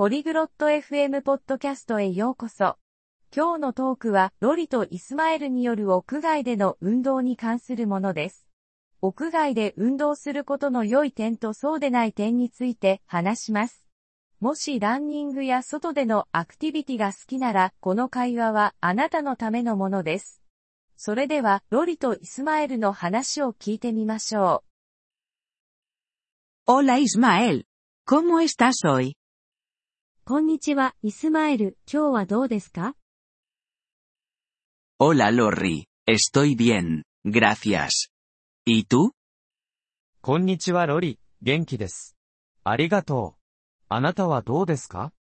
ポリグロット FM ポッドキャストへようこそ。今日のトークは、ロリとイスマエルによる屋外での運動に関するものです。屋外で運動することの良い点とそうでない点について話します。もしランニングや外でのアクティビティが好きなら、この会話はあなたのためのものです。それでは、ロリとイスマエルの話を聞いてみましょう。Hola Ismael. ¿Cómo estás hoy? こんにちは、イスマエル。今日はどうですか Hola Lorri. Estoy bien, gracias. ¿Y tú? こんにちはロリ、元気です。ありがとう。あなたはどうですか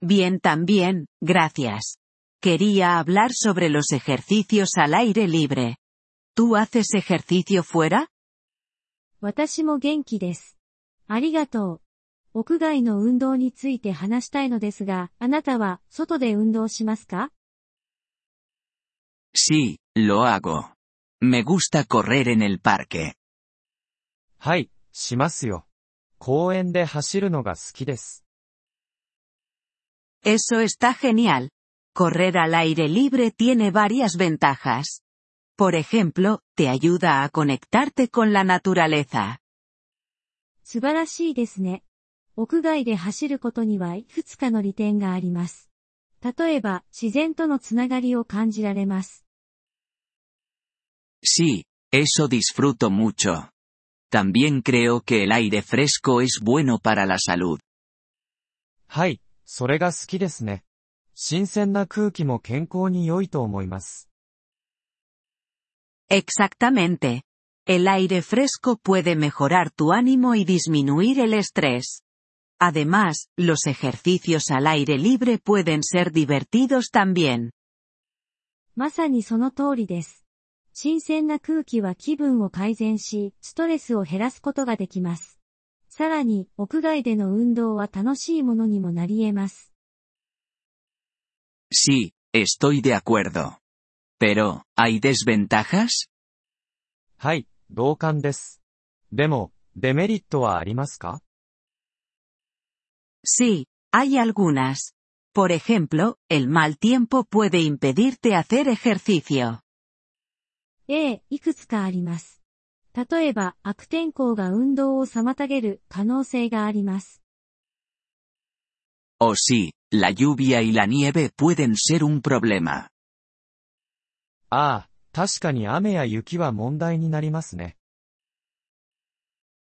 Bien también, gracias. Quería hablar sobre los ejercicios al aire libre. ¿Tú haces ejercicio fuera? 私も元気です。ありがとう。 屋外の運動について話したいのですが、あなたは外で運動しますか Sí, lo hago. Me gusta correr en el parque. はい、しますよ。公園で走るのが好きです。Eso está genial. Correr al aire libre tiene varias ventajas. Por ejemplo, te ayuda a conectarte con la naturaleza. 素晴らしいですね。屋外で走ることにはいくつかの利点があります。例えば、自然とのつながりを感じられます。Sí, eso disfruto mucho. También creo que el aire fresco es bueno para la salud. はい、それが好きですね。新鮮な空気も健康に良いと思います。Exactamente. El aire fresco puede mejorar tu ánimo y disminuir el estrés. Además, los ejercicios al aire libre pueden ser divertidos también. まさにその通りです。新鮮な空気は気分を改善し、ストレスを減らすことができます。さらに、屋外での運動は楽しいものにもなり得ます。Sí, estoy de acuerdo. Pero, ¿hay desventajas? はい、同感です。でも、デメリットはありますか Sí, hay algunas. Por ejemplo, el mal tiempo puede impedirte hacer ejercicio. ええ、いくつかあります。例えば、悪天候が運動を妨げる可能性があります。O sí, la lluvia y la nieve pueden ser un problema. ああ、確かに雨や雪は問題になりますね。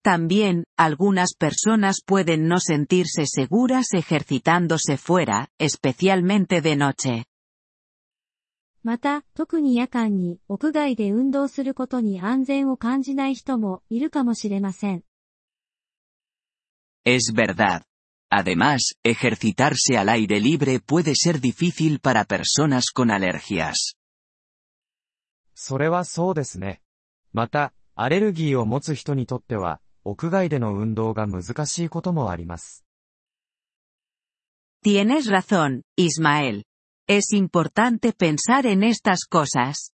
También, algunas personas pueden no sentirse seguras ejercitándose fuera, especialmente de noche. また、特に夜間に屋外で運動することに安全を感じない人もいるかもしれません。Es verdad. Además, ejercitarse al aire libre puede ser difícil para personas con alergias. それはそうですね。また、アレルギーを持つ人にとっては、 屋外での運動が難しいこともあります。Tienes razón, Ismael. Es importante pensar en estas cosas.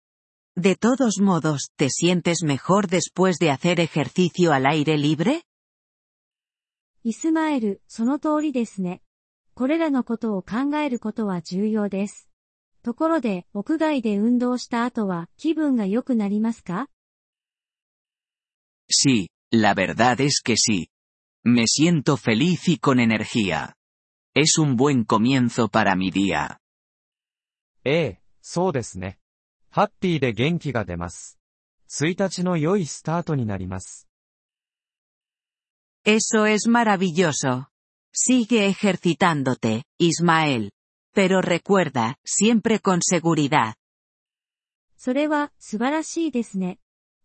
De todos modos, ¿te sientes mejor después de hacer ejercicio al aire libre? イスマエル、その通りですね。これらのことを考えることは重要です。ところで、屋外で運動した後は気分が良くなりますか Sí, la verdad es que sí. Me siento feliz y con energía. Es un buen comienzo para mi día. ええ、そうですね。ハッピーで元気が出ます。1日の良いスタートになります。Eso es maravilloso. Sigue ejercitándote, Ismael. Pero recuerda, siempre con seguridad. それは素晴らしいですね。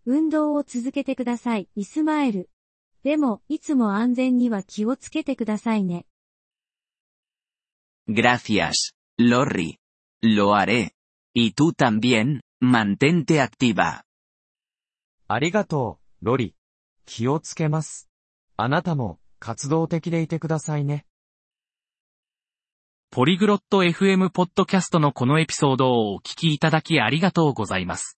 運動を続けてください、イスマエル。でも、いつも安全には気をつけてくださいね。Gracias, Lorry. Lo haré. Y tú también, mantente activa. ありがとう、ロリ。気をつけます。あなたも、活動的でいてくださいね。ポリグロット FM ポッドキャストのこのエピソードをお聞きいただきありがとうございます。